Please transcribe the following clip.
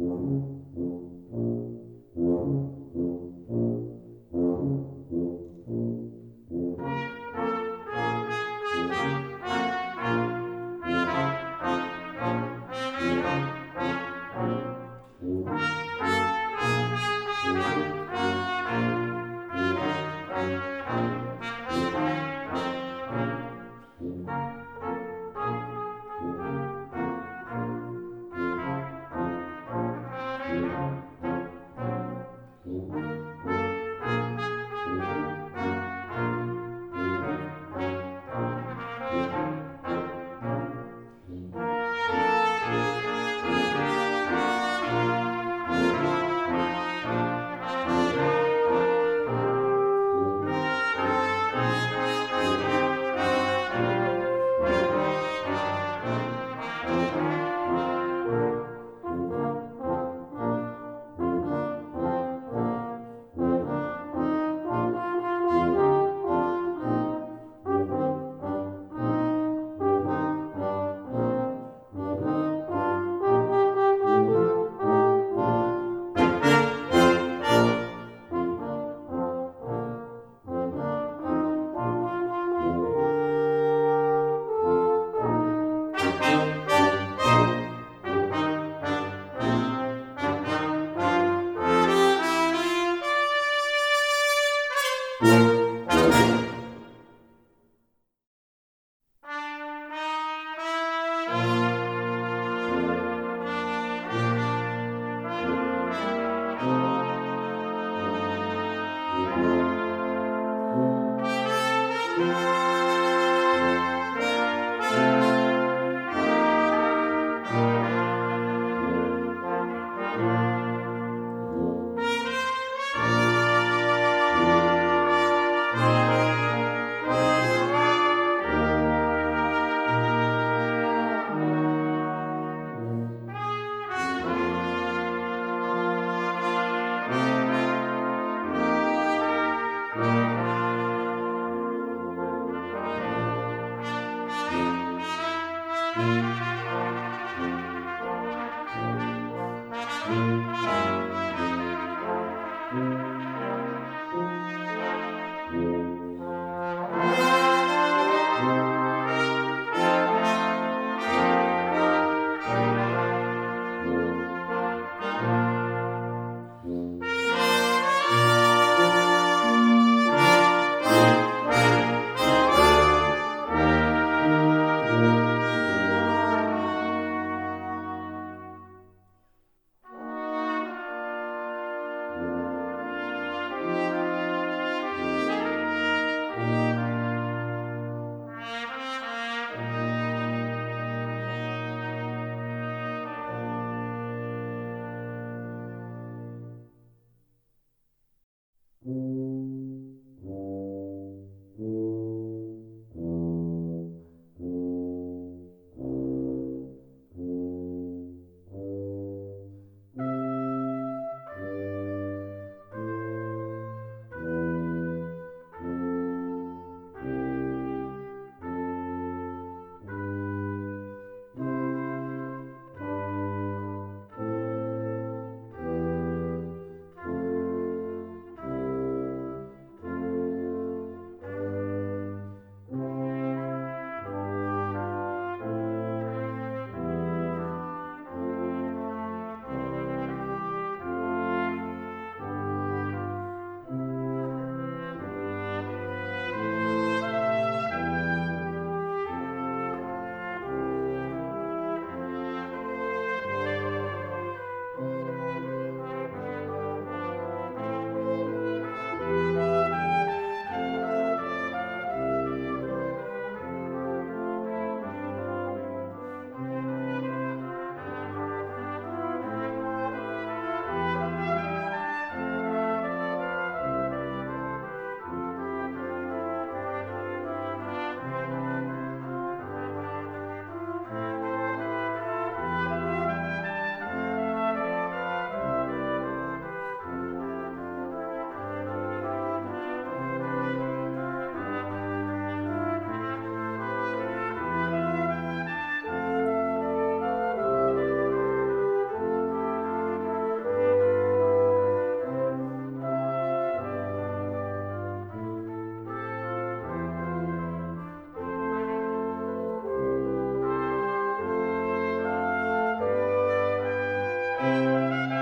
Mm-hmm. Música